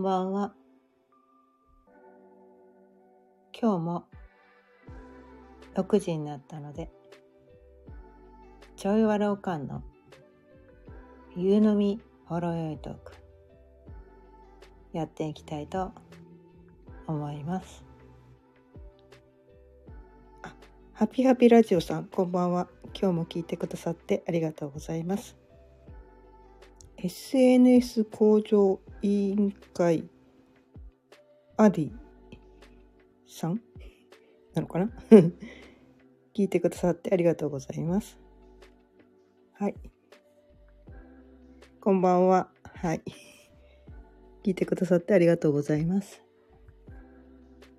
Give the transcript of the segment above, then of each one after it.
んばんは。今日も6時になったので、ちょいわらおかんの夕飲みほろよいトークやっていきたいと思います。あ、ハピハピラジオさん、こんばんは。今日も聞いてくださってありがとうございます。SNS 向上委員会アディさん？なのかな？聞いてくださってありがとうございます。はい。こんばんは。はい。聞いてくださってありがとうございます。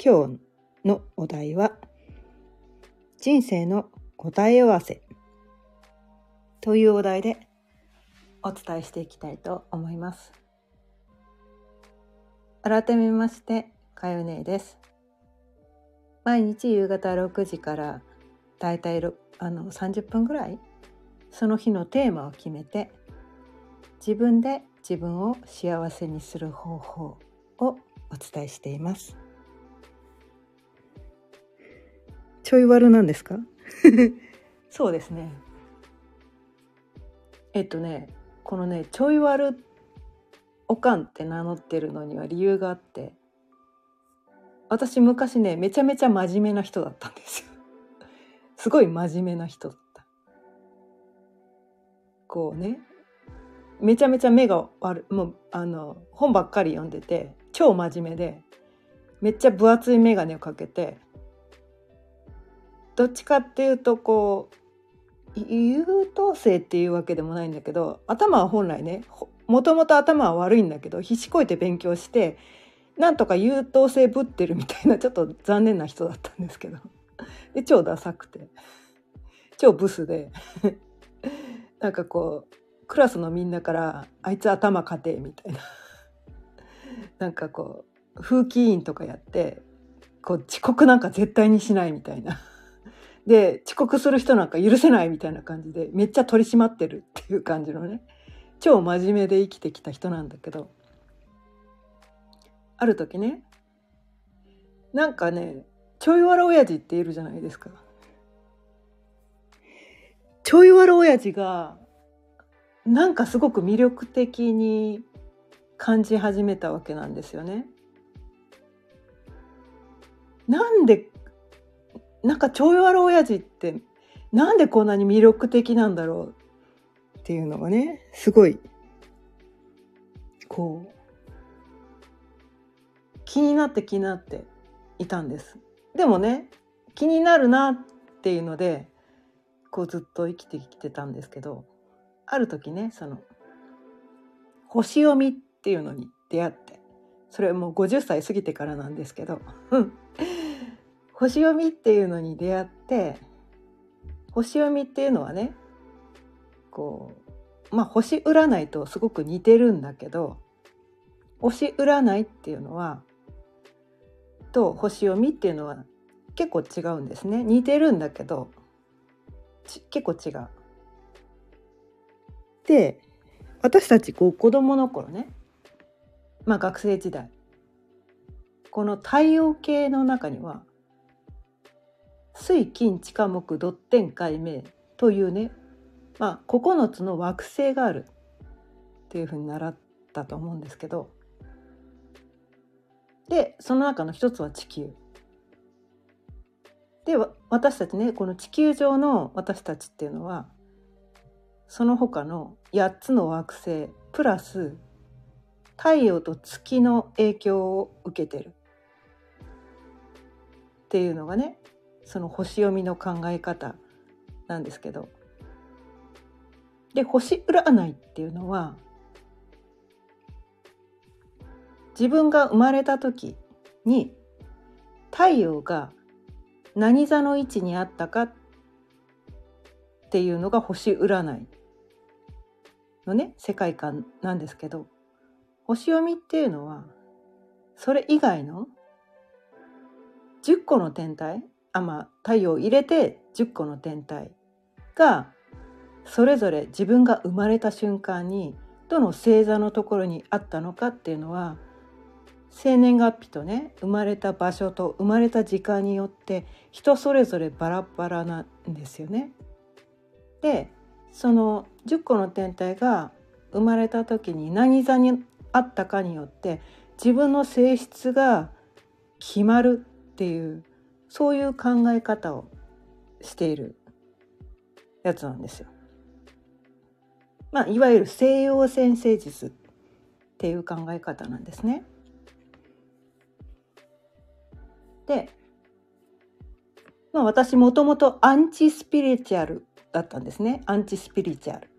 今日のお題は、人生の答え合わせというお題でお伝えしていきたいと思います。改めまして、かよねです。毎日夕方6時からだいたいあの30分ぐらいその日のテーマを決めて自分で自分を幸せにする方法をお伝えしています。ちょい悪なんですか？そうですね。えっとねこのねちょい悪おかんって名乗ってるのには理由があって私昔ねめちゃめちゃ真面目な人だったんですよ。すごい真面目な人だった。こうねめちゃめちゃ目が悪いもうあの本ばっかり読んでて超真面目でめっちゃ分厚い眼鏡をかけてどっちかっていうとこう優等生っていうわけでもないんだけど頭は本来ねもともと頭は悪いんだけど必死こいて勉強してなんとか優等生ぶってるみたいな ちょっと残念な人だったんですけど。で超ダサくて。超ブスで。なんかこうクラスのみんなから「あいつ頭かて」みたいな。なんかこう風紀委員とかやってこう遅刻なんか絶対にしないみたいな。で遅刻する人なんか許せないみたいな感じでめっちゃ取り締まってるっていう感じのね。超真面目で生きてきた人なんだけどある時ねなんかねちょいわら親父っているじゃないですか。ちょいわら親父がなんかすごく魅力的に感じ始めたわけなんですよね。なんでなんかちょいわら親父ってなんでこんなに魅力的なんだろうっていうのがねすごいこう気になって気になっていたんです。でもね気になるなっていうのでこうずっと生きてきてたんですけどある時ねその星読みっていうのに出会ってそれはもう50歳過ぎてからなんですけど 星読みっていうのに出会って星読みっていうのはねこうまあ星占いとすごく似てるんだけど星占いっていうのはと星読みっていうのは結構違うんですね似てるんだけど結構違う。で私たちこう子供の頃ねまあ学生時代この太陽系の中には水金地下木土天海明というねまあ9つの惑星があるっていうふうに習ったと思うんですけどでその中の一つは地球。で私たちねこの地球上の私たちっていうのはその他の8つの惑星プラス太陽と月の影響を受けてるっていうのがねその星読みの考え方なんですけどで星占いっていうのは自分が生まれた時に太陽が何座の位置にあったかっていうのが星占いのね世界観なんですけど星読みっていうのはそれ以外の10個の天体あまあ太陽を入れて10個の天体がそれぞれ自分が生まれた瞬間にどの星座のところにあったのかっていうのは生年月日とね生まれた場所と生まれた時間によって人それぞれバラバラなんですよね。でその10個の天体が生まれた時に何座にあったかによって自分の性質が決まるっていうそういう考え方をしているやつなんですよ。まあ、いわゆる西洋先生術っていう考え方なんですね。で、まあ、私もともとアンチスピリチュアルだったんですねアンチスピリチュアル。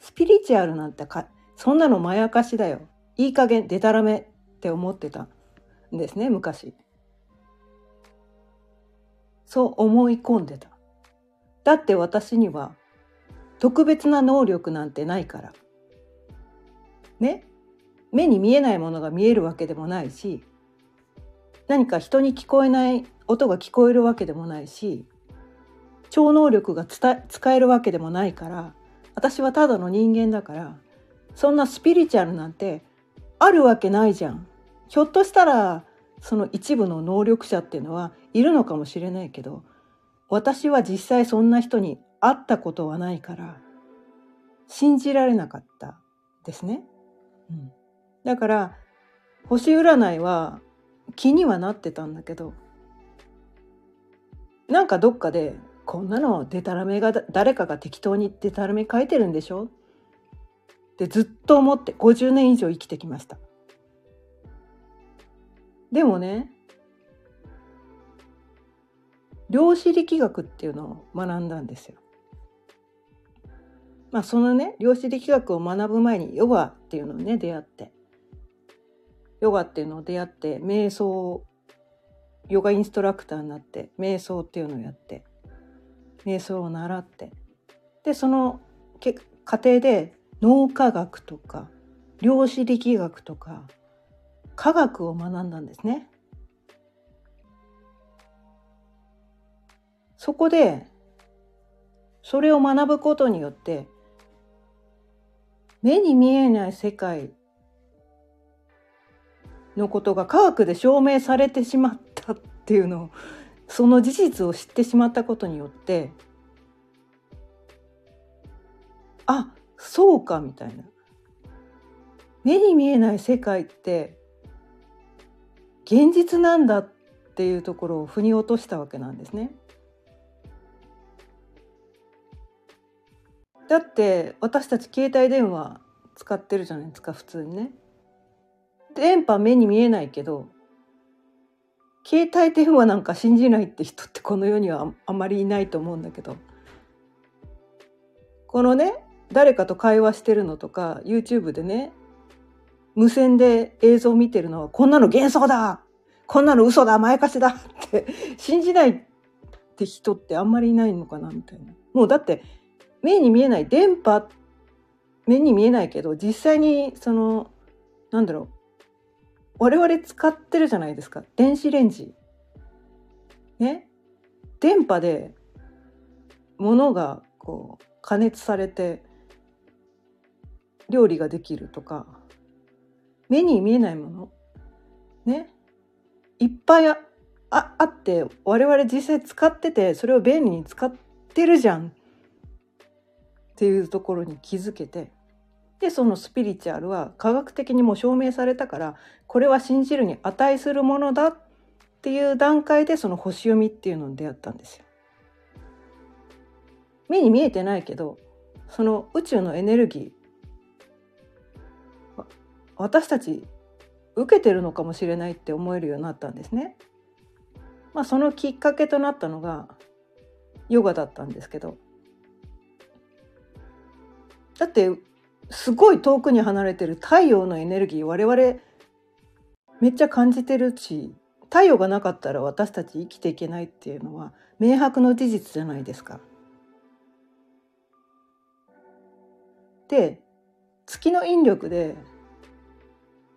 スピリチュアルなんてかそんなのまやかしだよいい加減でたらめって思ってたんですね昔。そう思い込んでた。だって私には特別な能力なんてないから。ね目に見えないものが見えるわけでもないし何か人に聞こえない音が聞こえるわけでもないし超能力が使えるわけでもないから私はただの人間だからそんなスピリチュアルなんてあるわけないじゃん。ひょっとしたらその一部の能力者っていうのはいるのかもしれないけど私は実際そんな人に会ったことはないから信じられなかったですね。うん、だから星占いは気にはなってたんだけどなんかどっかでこんなのデタラメが誰かが適当にデタラメ書いてるんでしょ？ってずっと思って50年以上生きてきました。でもね量子力学っていうのを学んだんですよ。まあそのね量子力学を学ぶ前にヨガっていうのをね出会ってヨガっていうのを出会って瞑想ヨガインストラクターになって瞑想っていうのをやって瞑想を習ってでその過程で脳科学とか量子力学とか科学を学んだんですね。そこでそれを学ぶことによって目に見えない世界のことが科学で証明されてしまったっていうのをその事実を知ってしまったことによってあそうかみたいな目に見えない世界って現実なんだっていうところを腑に落としたわけなんですね。だって私たち携帯電話使ってるじゃないですか普通にね。電波目に見えないけど携帯電話なんか信じないって人ってこの世にはあまりいないと思うんだけどこのね誰かと会話してるのとか YouTube でね無線で映像を見てるのはこんなの幻想だこんなの嘘だまやかしだって 信じないって人ってあんまりいないのかなみたいな。もうだって目に見えない電波目に見えないけど実際にそのなんだろう。我々使ってるじゃないですか。電子レンジ。ね。電波で物がこう加熱されて料理ができるとか。目に見えないもの。ね。いっぱいああって我々実際使っててそれを便利に使ってるじゃんっていうところに気づけてでそのスピリチュアルは科学的にも証明されたからこれは信じるに値するものだっていう段階でその星読みっていうのに出会ったんですよ。目に見えてないけどその宇宙のエネルギー私たち受けてるのかもしれないって思えるようになったんですね。まあ、そのきっかけとなったのがヨガだったんですけどだってすごい遠くに離れてる太陽のエネルギー我々めっちゃ感じてるし太陽がなかったら私たち生きていけないっていうのは明白の事実じゃないですか。で月の引力で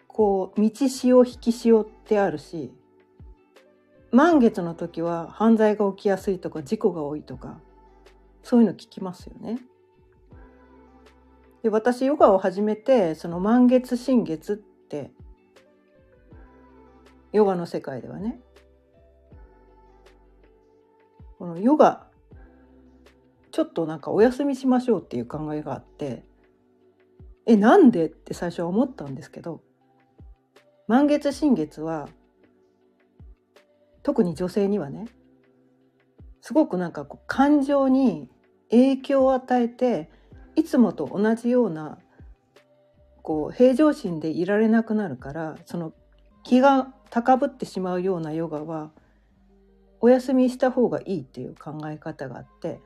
こう道潮引き潮ってあるし満月の時は犯罪が起きやすいとか事故が多いとかそういうの聞きますよね。で私ヨガを始めてその満月新月ってヨガの世界ではね。このヨガちょっとなんかお休みしましょうっていう考えがあってえなんでって最初は思ったんですけど満月新月は特に女性にはねすごくなんかこう感情に影響を与えていつもと同じようなこう平常心でいられなくなるからその気が高ぶってしまうようなヨガはお休みした方がいいっていう考え方があって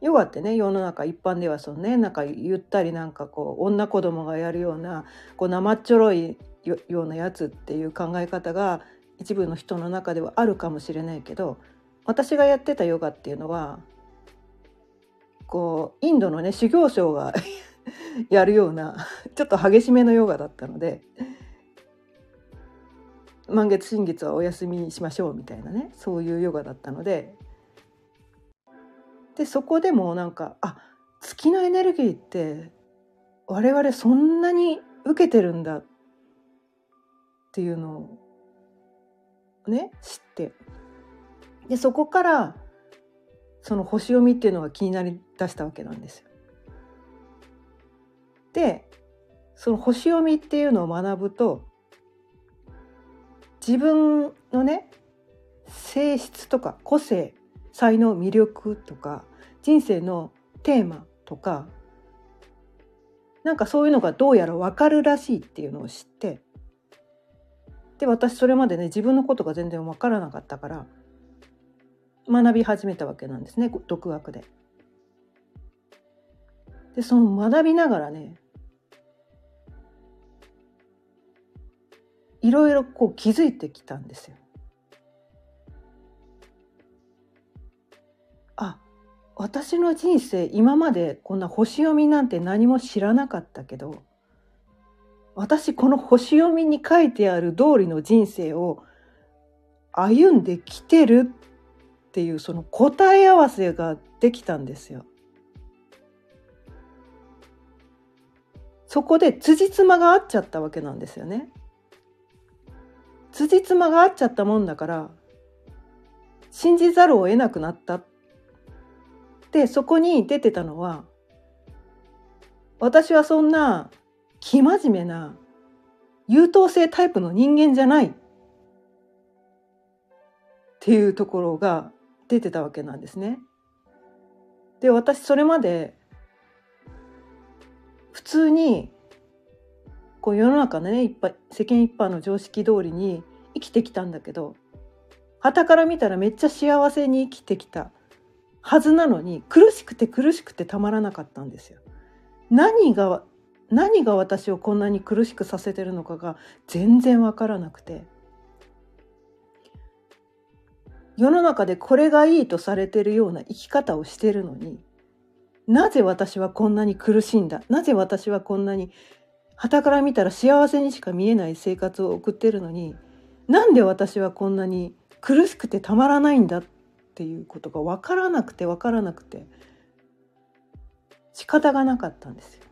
ヨガってね世の中一般ではそのねなんかゆったりなんかこう女子供がやるようなこう生っちょろいようなやつっていう考え方が一部の人の中ではあるかもしれないけど私がやってたヨガっていうのはこうインドのね修行僧が やるようなちょっと激しめのヨガだったので満月新月はお休みしましょうみたいなねそういうヨガだったのででそこでもなんかあ月のエネルギーって我々そんなに受けてるんだっていうのをね知って。でそこからその星読みっていうのが気になりだしたわけなんですよ。でその星読みっていうのを学ぶと自分のね性質とか個性才能魅力とか人生のテーマとかなんかそういうのがどうやら分かるらしいっていうのを知ってで私それまでね自分のことが全然分からなかったから学び始めたわけなんですね独学で。でその学びながらねいろいろこう気づいてきたんですよ。あ私の人生今までこんな星読みなんて何も知らなかったけど私この星読みに書いてある通りの人生を歩んできてるっていうその答え合わせができたんですよ。そこで辻褄が合っちゃったわけなんですよね。辻褄が合っちゃったもんだから信じざるを得なくなったでそこに出てたのは私はそんな生真面目な優等生タイプの人間じゃないっていうところが出てたわけなんですね。で私それまで普通にこう世の中のねいっぱい世間一般の常識通りに生きてきたんだけど傍から見たらめっちゃ幸せに生きてきたはずなのに苦しくて苦しくてたまらなかったんですよ。何が何が私をこんなに苦しくさせてるのかが全然わからなくて世の中でこれがいいとされてるような生き方をしてるのになぜ私はこんなに苦しんだ？なぜ私はこんなに傍から見たら幸せにしか見えない生活を送ってるのになんで私はこんなに苦しくてたまらないんだっていうことが分からなくて分からなくて仕方がなかったんですよ。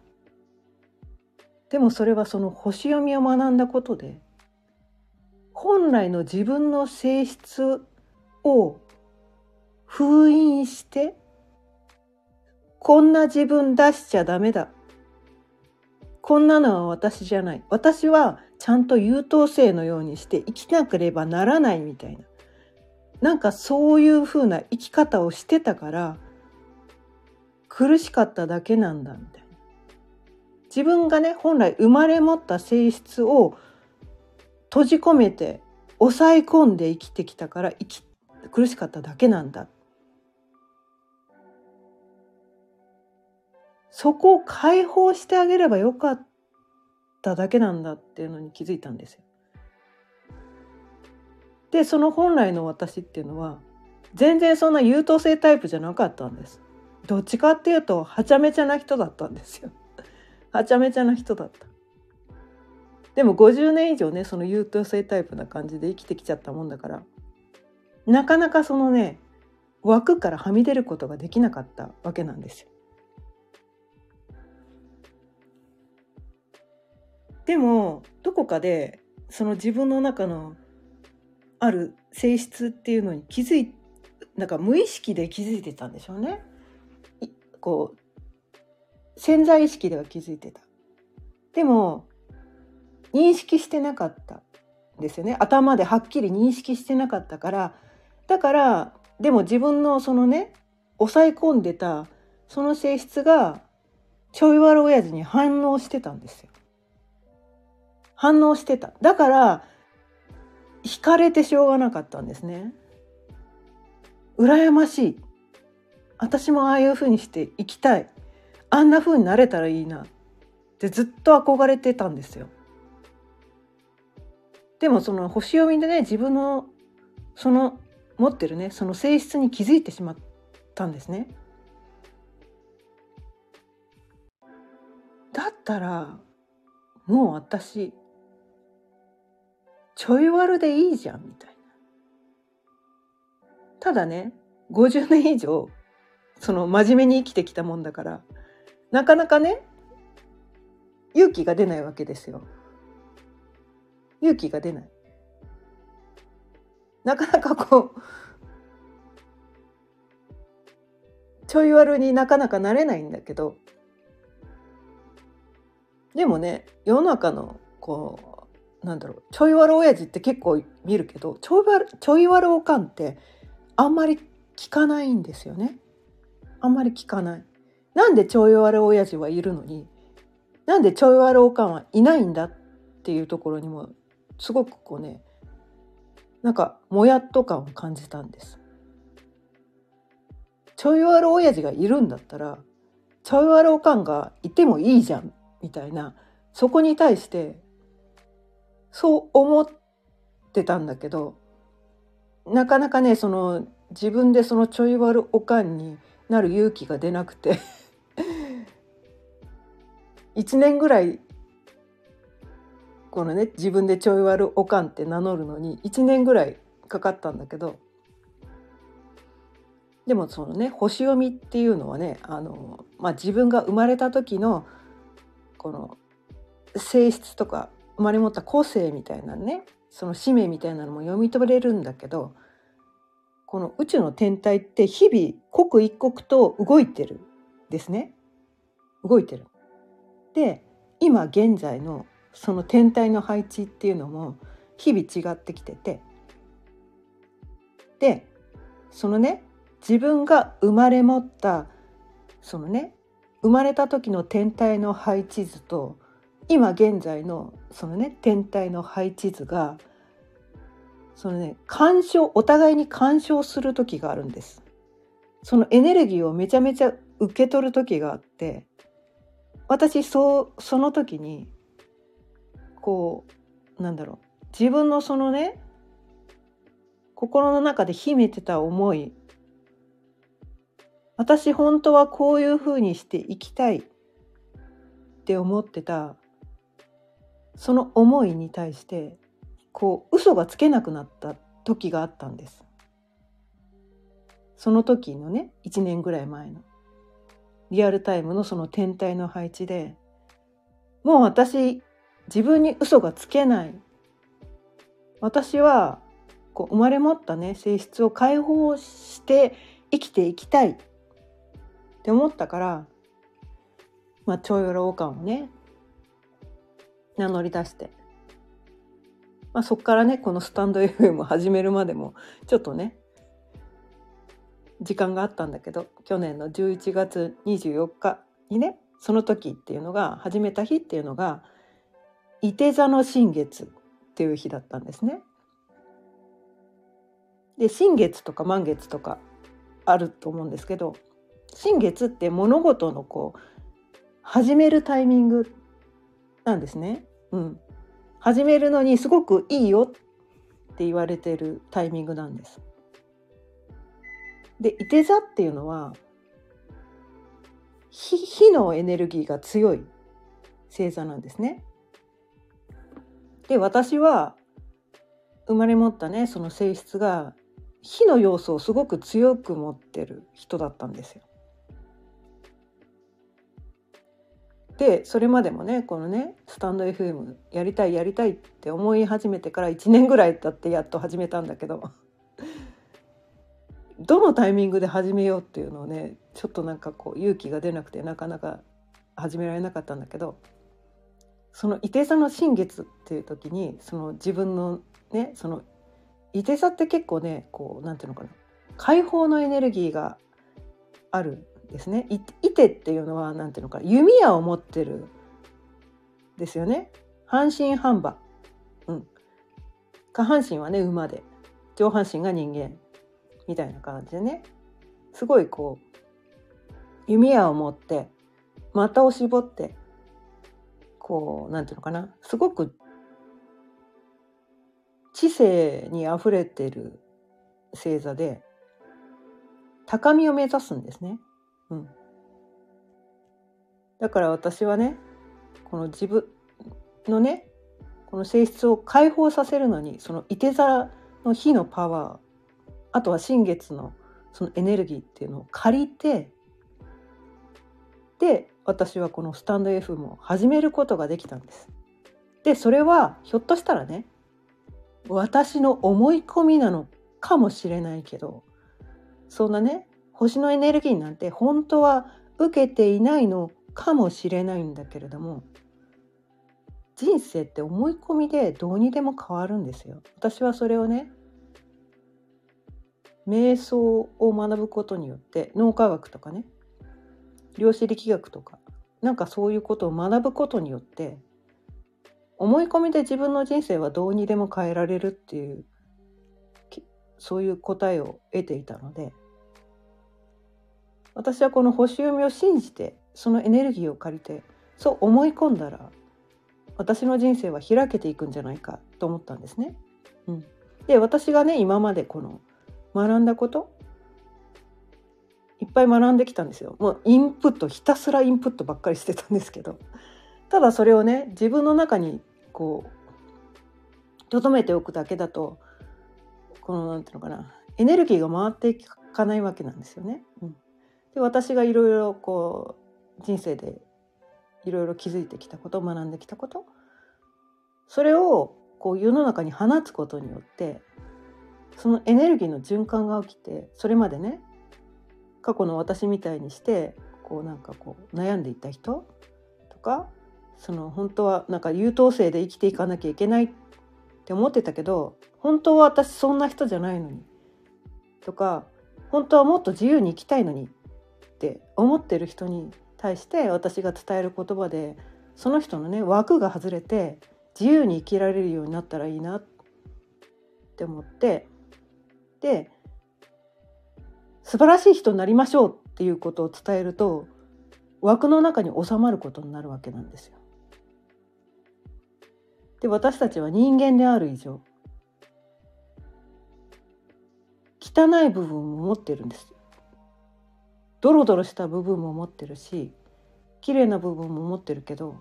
でもそれはその星読みを学んだことで本来の自分の性質を封印してこんな自分出しちゃダメだ。こんなのは私じゃない。私はちゃんと優等生のようにして生きなければならないみたいな。なんかそういうふうな生き方をしてたから苦しかっただけなんだみたいな。自分がね本来生まれ持った性質を閉じ込めて抑え込んで生きてきたから生き苦しかっただけなんだ。そこを解放してあげればよかっただけなんだっていうのに気づいたんですよ。でその本来の私っていうのは全然そんな優等生タイプじゃなかったんです。どっちかっていうとはちゃめちゃな人だったんですよ。はちゃめちゃな人だった。でも50年以上ねその優等生タイプな感じで生きてきちゃったもんだからなかなかそのね枠からはみ出ることができなかったわけなんです。でもどこかでその自分の中のある性質っていうのに気づいなんか無意識で気づいてたんでしょうね。こう潜在意識では気づいてた。でも認識してなかったですよね頭ではっきり認識してなかったからだからでも自分のそのね抑え込んでたその性質がちょい悪親父に反応してたんですよ。反応してた。だから惹かれてしょうがなかったんですね。羨ましい。私もああいう風にして生きたい。あんな風になれたらいいなってずっと憧れてたんですよ。でもその星読みでね自分のその持ってるねその性質に気づいてしまったんですね。だったらもう私ちょい悪でいいじゃんみたいな。ただね50年以上その真面目に生きてきたもんだからなかなかね勇気が出ないわけですよ。勇気が出ない。なかなかこうちょい悪になかなかなれないんだけどでもね世の中のこうなんだろうちょい悪親父って結構見るけどちょい悪ちょい悪おかんってあんまり聞かないんですよね。あんまり聞かない。なんでちょい悪親父はいるのになんでちょい悪おかんはいないんだっていうところにもすごくこうねなんかもやっと感を感じたんです。ちょい悪親父がいるんだったらちょい悪おかんがいてもいいじゃんみたいなそこに対してそう思ってたんだけどなかなかねその自分でそのちょい悪おかんになる勇気が出なくて 1年ぐらいこのね自分でちょい悪おかんって名乗るのに1年ぐらいかかったんだけどでもそのね星読みっていうのはねあの、まあ、自分が生まれた時のこの性質とか生まれ持った個性みたいなねその使命みたいなのも読み取れるんだけどこの宇宙の天体って日々刻一刻と動いてるですね動いてる。で今現在のその天体の配置っていうのも日々違ってきててでそのね自分が生まれ持ったそのね生まれた時の天体の配置図と今現在のそのね天体の配置図がそのね干渉お互いに干渉する時があるんです。そのエネルギーをめちゃめちゃ受け取る時があって私そうその時にこうなんだろう。自分のそのね心の中で秘めてた思い。私本当はこういうふうにして生きたいって思ってた。その思いに対してこう嘘がつけなくなった時があったんです。その時のね1年ぐらい前の。リアルタイムのその天体の配置で。もう私自分に嘘がつけない。私はこう生まれ持ったね性質を解放して生きていきたい。って思ったから、まあ、超ヨロ感をね名乗り出して、まあ、そっからねこのスタンド FM を始めるまでもちょっとね時間があったんだけど去年の11月24日にねその時っていうのが始めた日っていうのが伊手座の新月っていう日だったんですね。で新月とか満月とかあると思うんですけど新月って物事のこう始めるタイミングなんですね。うん、始めるのにすごくいいよって言われてるタイミングなんです。で、いて座っていうのは火のエネルギーが強い星座なんですね。で、私は生まれ持ったねその性質が火の要素をすごく強く持ってる人だったんですよ。でそれまでもねこのねスタンド FM やりたいやりたいって思い始めてから1年ぐらい経ってやっと始めたんだけど どのタイミングで始めようっていうのをねちょっとなんかこう勇気が出なくてなかなか始められなかったんだけどその伊手座の新月っていう時にその自分のねその伊手座って結構ねこうなんていうのかな解放のエネルギーがあるんですね。い手っていうのはなんていうのか弓矢を持ってるですよね。半身半馬、うん、下半身はね馬で。上半身が人間。みたいな感じでね。すごいこう弓矢を持って股を絞ってこうなんていうのかなすごく知性にあふれてる星座で高みを目指すんですね。うん、だから私はねこの自分のねこの性質を解放させるのにそのいて座の火のパワーあとは新月のそのエネルギーっていうのを借りてで私はこのスタンド F も始めることができたんです。でそれはひょっとしたらね私の思い込みなのかもしれないけどそんなね星のエネルギーなんて本当は受けていないのかもしれないんだけれども人生って思い込みでどうにでも変わるんですよ。私はそれをね瞑想を学ぶことによって脳科学とかね量子力学とかなんかそういうことを学ぶことによって思い込みで自分の人生はどうにでも変えられるっていうそういう答えを得ていたので私はこの星読みを信じてそのエネルギーを借りてそう思い込んだら私の人生は開けていくんじゃないかと思ったんですね。うん、で私がね今までこの学んだことぱい学んできたんですよ。もうインプットひたすらインプットばっかりしてたんですけどただそれをね自分の中にこう留めておくだけだとこのなんていうのかなエネルギーが回っていかないわけなんですよね。うん、で私がいろいろこう人生でいろいろ気づいてきたこと学んできたことそれをこう世の中に放つことによってそのエネルギーの循環が起きてそれまでね過去の私みたいにしてこうなんかこう悩んでいた人とかその本当はなんか優等生で生きていかなきゃいけないって思ってたけど本当は私そんな人じゃないのにとか本当はもっと自由に生きたいのにって思ってる人に対して私が伝える言葉でその人のね枠が外れて自由に生きられるようになったらいいなって思ってで素晴らしい人になりましょうっていうことを伝えると枠の中に収まることになるわけなんですよ。で私たちは人間である以上汚い部分も持ってるんです。ドロドロした部分も持ってるし綺麗な部分も持ってるけど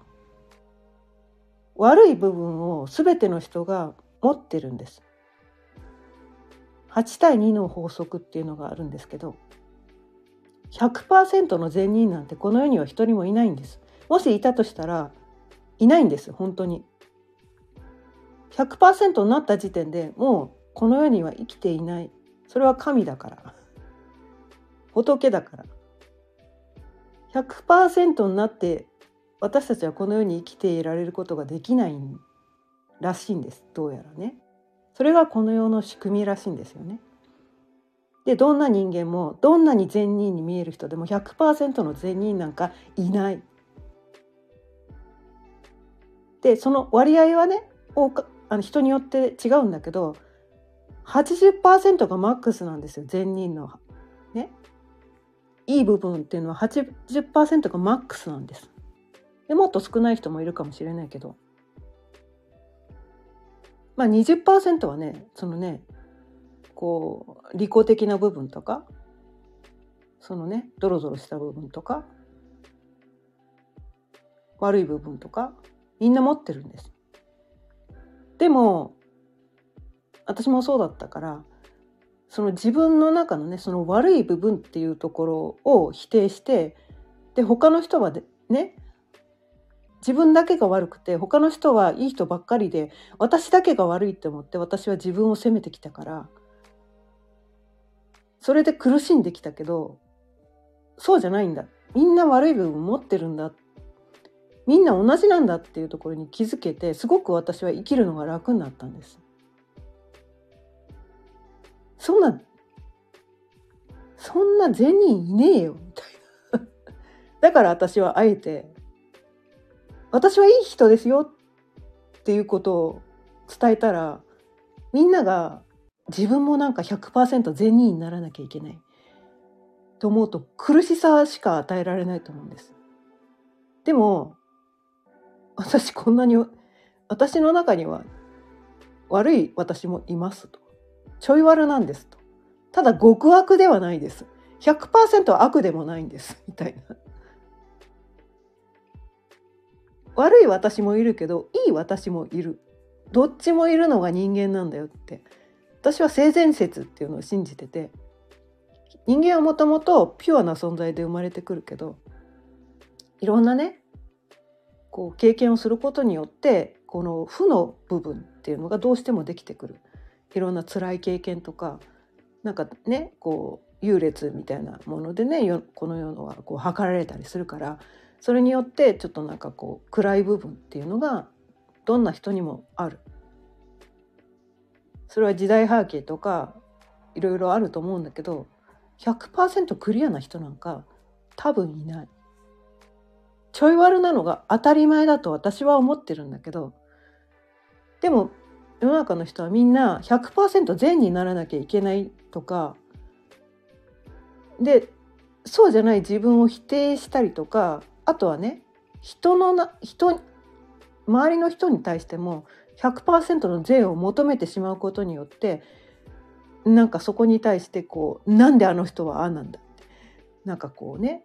悪い部分を全ての人が持ってるんです。8対2の法則っていうのがあるんですけど100%の善人なんてこの世には一人もいないんです。もしいたとしたらいないんです本当に。100%になった時点でもうこの世には生きていないそれは神だから仏だから100%になって私たちはこの世に生きていられることができないらしいんですどうやらね。それがこの世の仕組みらしいんですよね。でどんな人間もどんなに善人に見える人でも100%の善人なんかいない。でその割合はねあの人によって違うんだけど80%がマックスなんですよ善人の。ね。いい部分っていうのは80%がマックスなんです。でもっと少ない人もいるかもしれないけど。まあ20%はねそのねこう利己的な部分とかそのねドロドロした部分とか悪い部分とかみんな持ってるんです。でも私もそうだったからその自分の中のねその悪い部分っていうところを否定してで他の人はね自分だけが悪くて他の人はいい人ばっかりで私だけが悪いって思って私は自分を責めてきたからそれで苦しんできたけどそうじゃないんだみんな悪い部分持ってるんだみんな同じなんだっていうところに気づけてすごく私は生きるのが楽になったんです。そんなそんな善人いねえよみたいな。だから私はあえて私はいい人ですよっていうことを伝えたらみんなが自分もなんか100%善人にならなきゃいけないと思うと苦しさしか与えられないと思うんです。でも私こんなに私の中には悪い私もいますと。ちょい悪なんですと。ただ極悪ではないです。100%悪でもないんです。みたいな。悪い私もいるけどいい私もいる。どっちもいるのが人間なんだよって。私は性善説っていうのを信じてて人間はもともとピュアな存在で生まれてくるけどいろんなねこう経験をすることによってこの負の部分っていうのがどうしてもできてくる。いろんな辛い経験とかなんかねこう優劣みたいなものでねこの世のはこう測られたりするからそれによってちょっとなんかこう暗い部分っていうのがどんな人にもある。それは時代背景とかいろいろあると思うんだけど100%クリアな人なんか多分いない。ちょい悪なのが当たり前だと私は思ってるんだけどでも世の中の人はみんな100%善にならなきゃいけないとかでそうじゃない自分を否定したりとかあとはね人のな人周りの人に対しても100%の善を求めてしまうことによってなんかそこに対してこうなんであの人はああなんだって。なんかこうね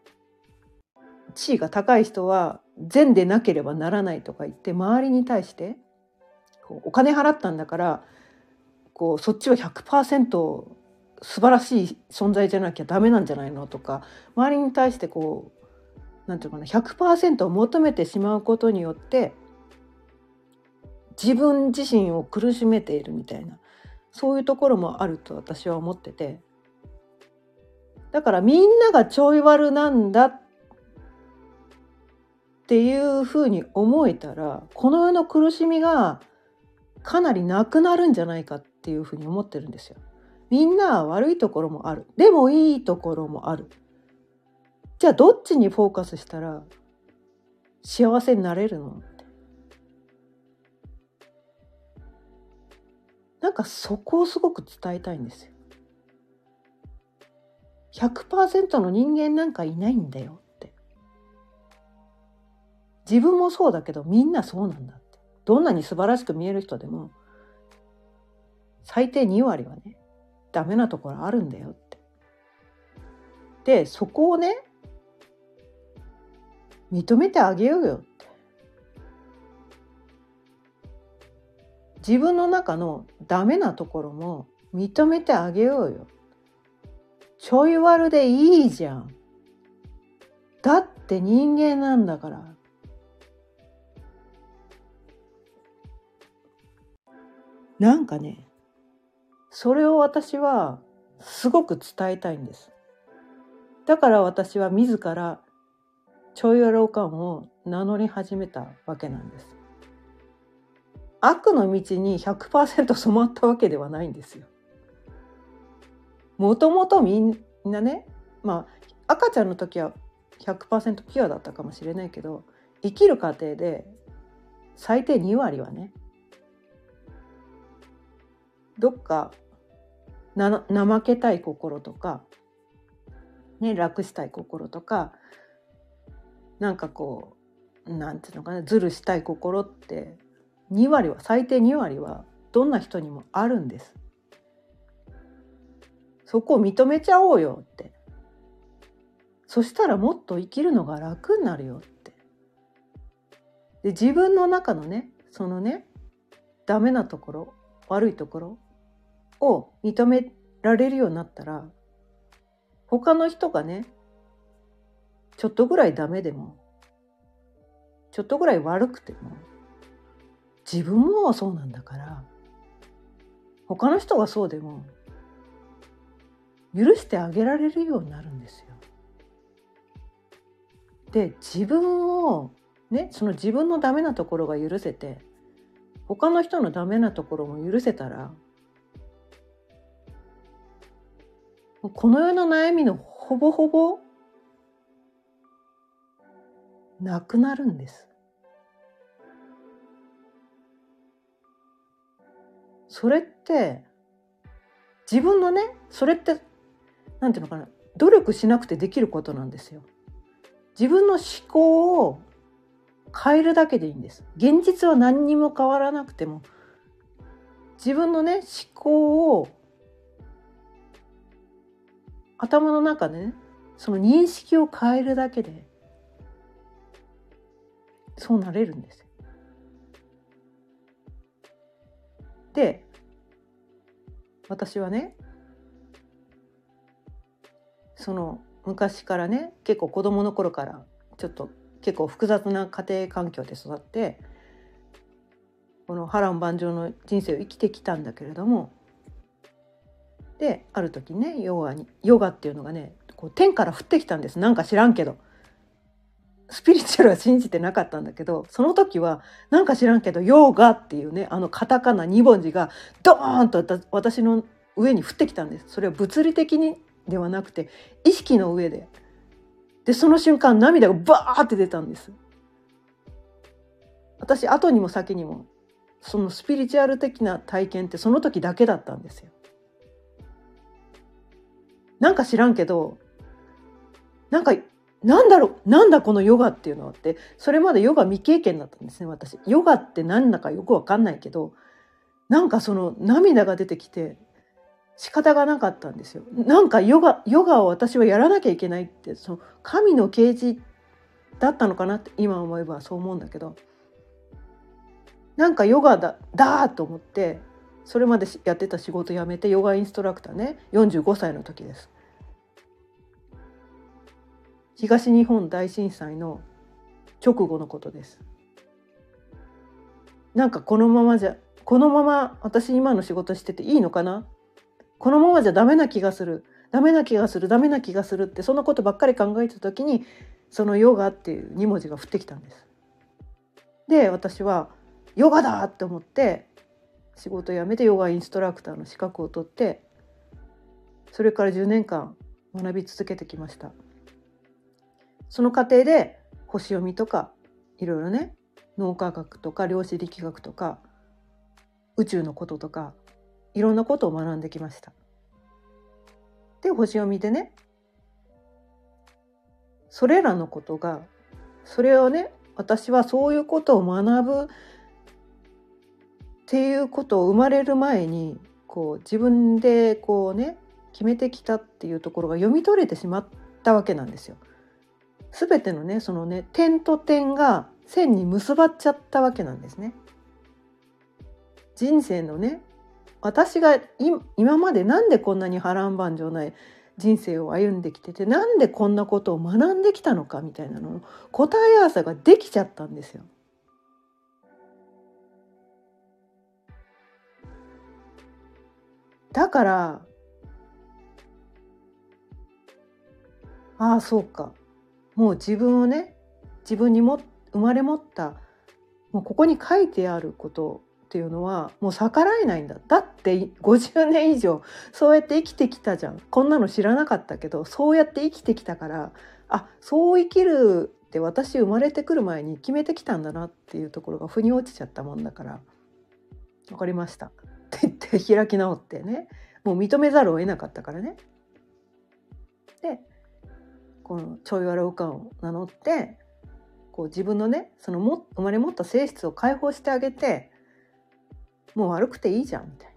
地位が高い人は善でなければならないとか言って周りに対してこうお金払ったんだからこうそっちは100%素晴らしい存在じゃなきゃダメなんじゃないのとか周りに対してこう何て言うかな100%を求めてしまうことによって自分自身を苦しめているみたいなそういうところもあると私は思っててだからみんながちょい悪なんだっっていうふうに思えたらこの世の苦しみがかなりなくなるんじゃないかっていうふうに思ってるんですよ。みんな悪いところもある。でもいいところもある。じゃあどっちにフォーカスしたら幸せになれるの？ってなんかそこをすごく伝えたいんですよ。100%の人間なんかいないんだよって。自分もそうだけどみんなそうなんだってどんなに素晴らしく見える人でも最低2割はねダメなところあるんだよってでそこをね認めてあげようよ。って自分の中のダメなところも認めてあげようよ。ちょい悪でいいじゃん。だって人間なんだから。なんかねそれを私はすごく伝えたいんです。だから私は自らちょいろ感を名乗り始めたわけなんです。悪の道に100%染まったわけではないんですよ。もともとみんなねまあ赤ちゃんの時は100%ピュアだったかもしれないけど生きる過程で最低2割はねどっかな怠けたい心とか、ね、楽したい心とかなんかこうなんていうのかなずるしたい心って2割は最低2割はどんな人にもあるんです。そこを認めちゃおうよって。そしたらもっと生きるのが楽になるよって。で自分の中のねそのねダメなところ悪いところを認められるようになったら他の人がねちょっとぐらいダメでもちょっとぐらい悪くても自分もそうなんだから他の人がそうでも許してあげられるようになるんですよ。で自分をねその自分のダメなところが許せて他の人のダメなところも許せたらこの世の悩みのほぼほぼなくなるんです。それって自分のねそれって何て言うのかな努力しなくてできることなんですよ。自分の思考を変えるだけでいいんです。現実は何にも変わらなくても自分のね思考を頭の中でねその認識を変えるだけでそうなれるんですよ。で私はねその昔からね結構子供の頃からちょっと結構複雑な家庭環境で育ってこの波乱万丈の人生を生きてきたんだけれどもである時ねヨガにヨガっていうのがねこう天から降ってきたんですなんか知らんけどスピリチュアルは信じてなかったんだけどその時はなんか知らんけどヨーガっていうねあのカタカナ2文字がドーンと私の上に降ってきたんです。それは物理的にではなくて意識の上で。でその瞬間涙がバーって出たんです。私後にも先にもそのスピリチュアル的な体験ってその時だけだったんですよ。なんか知らんけどなんかなんだろうなんだこのヨガっていうのはってそれまでヨガ未経験だったんですね私ヨガって何だかよくわかんないけどなんかその涙が出てきて仕方がなかったんですよなんかヨガヨガを私はやらなきゃいけないってその神の啓示だったのかなって今思えばそう思うんだけどなんかヨガだだと思ってそれまでやってた仕事辞めてヨガインストラクターね45歳の時です。東日本大震災の直後のことです。なんかこのままじゃこのまま私今の仕事してていいのかな？このままじゃダメな気がするダメな気がするダメな気がするってそのことばっかり考えてた時にそのヨガっていう2文字が降ってきたんです。で私はヨガだって思って仕事辞めてヨガインストラクターの資格を取ってそれから10年間学び続けてきましたその過程で星読みとかいろいろね脳科学とか量子力学とか宇宙のこととかいろんなことを学んできましたで星読みでねそれらのことがそれをね私はそういうことを学ぶっていうことを生まれる前にこう自分でこうね決めてきたっていうところが読み取れてしまったわけなんですよ。すべてのねそのね点と点が線に結ばっちゃったわけなんですね。人生のね私が今までなんでこんなに波乱万丈ない人生を歩んできててなんでこんなことを学んできたのかみたいなのの答え合わせができちゃったんですよ。だからああそうかもう自分をね自分にも生まれ持ったもうここに書いてあることっていうのはもう逆らえないんだ。だって50年以上そうやって生きてきたじゃん。こんなの知らなかったけどそうやって生きてきたからあそう生きるって私生まれてくる前に決めてきたんだなっていうところが腑に落ちちゃったもんだから分かりました。って言って開き直ってね。もう認めざるを得なかったからね。でこのちょいわらうかを名乗ってこう自分のねそのも生まれ持った性質を解放してあげてもう悪くていいじゃんみたいな。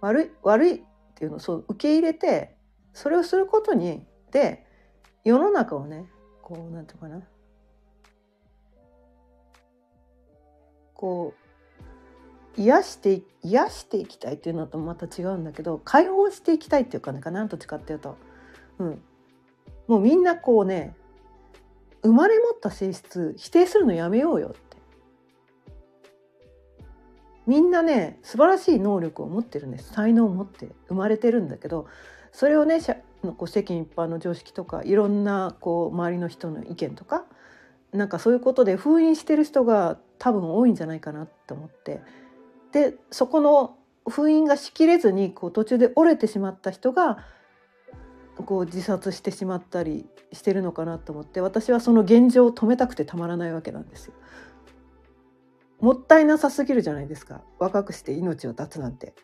悪い悪いっていうのをそう受け入れてそれをすることにで世の中をねこうなんていうかなこう癒して癒していきたいっていうのとまた違うんだけど解放していきたいっていうかねかなどっちかっていうと、うん、もうみんなこうね生まれ持った性質否定するのやめようよって。みんなね素晴らしい能力を持ってるんです。才能を持って生まれてるんだけどそれをねこう世間一般の常識とかいろんなこう周りの人の意見とかなんかそういうことで封印してる人が多分多いんじゃないかなって思って。でそこの封印がしきれずにこう途中で折れてしまった人がこう自殺してしまったりしてるのかなと思って私はその現状を止めたくてたまらないわけなんですよ。もったいなさすぎるじゃないですか若くして命を絶つなんて。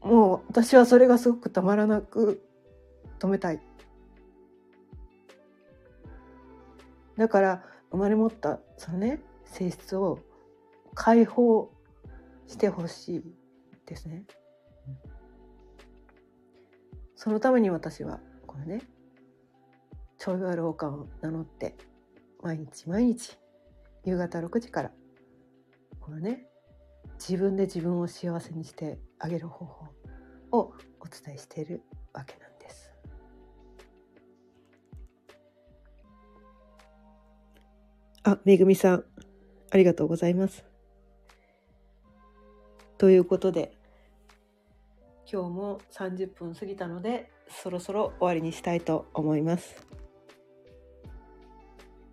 もう私はそれがすごくたまらなく止めたい。だから生まれ持ったそのね性質を解放してほしいですね。そのために私はこのねちょいわる王冠を名乗って毎日毎日夕方6時からこのね自分で自分を幸せにしてあげる方法をお伝えしているわけなんです。あ、めぐみさん、ありがとうございます。ということで、今日も30分過ぎたので、そろそろ終わりにしたいと思います。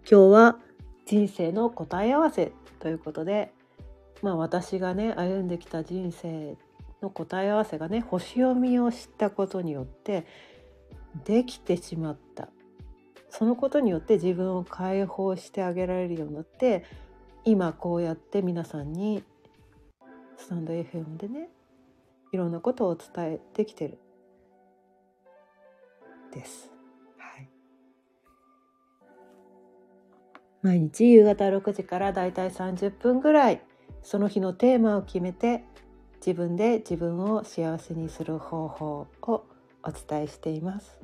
今日は人生の答え合わせということで、まあ私がね、歩んできた人生の答え合わせがね、星読みを知ったことによってできてしまった。そのことによって自分を解放してあげられるようになって今こうやって皆さんにスタンド FM でねいろんなことを伝えてきてるです。はい、毎日夕方6時からだいたい30分ぐらいその日のテーマを決めて自分で自分を幸せにする方法をお伝えしています。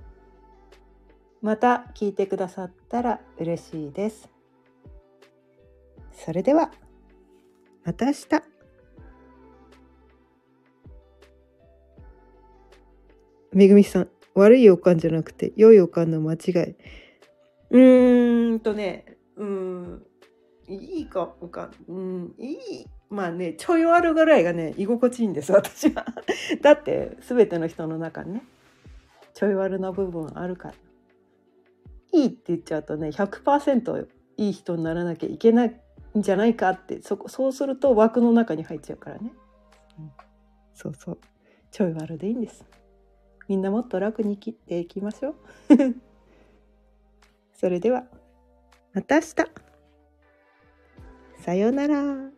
また聞いてくださったら嬉しいです。それではまた明日。めぐみさん、悪い予感じゃなくて、良い予感の間違い。うーんとね、うん、いいか、か、うん、いい。まあね、ちょい悪ぐらいがね、居心地いいんです、私は。だって、すべての人の中にね、ちょい悪な部分あるから。いいって言っちゃうとね、100%いい人にならなきゃいけないんじゃないかって、そ、そうすると枠の中に入っちゃうからね。うん、そうそう。ちょい悪でいいんです。みんなもっと楽に生きていきましょう。それでは、また明日。さようなら。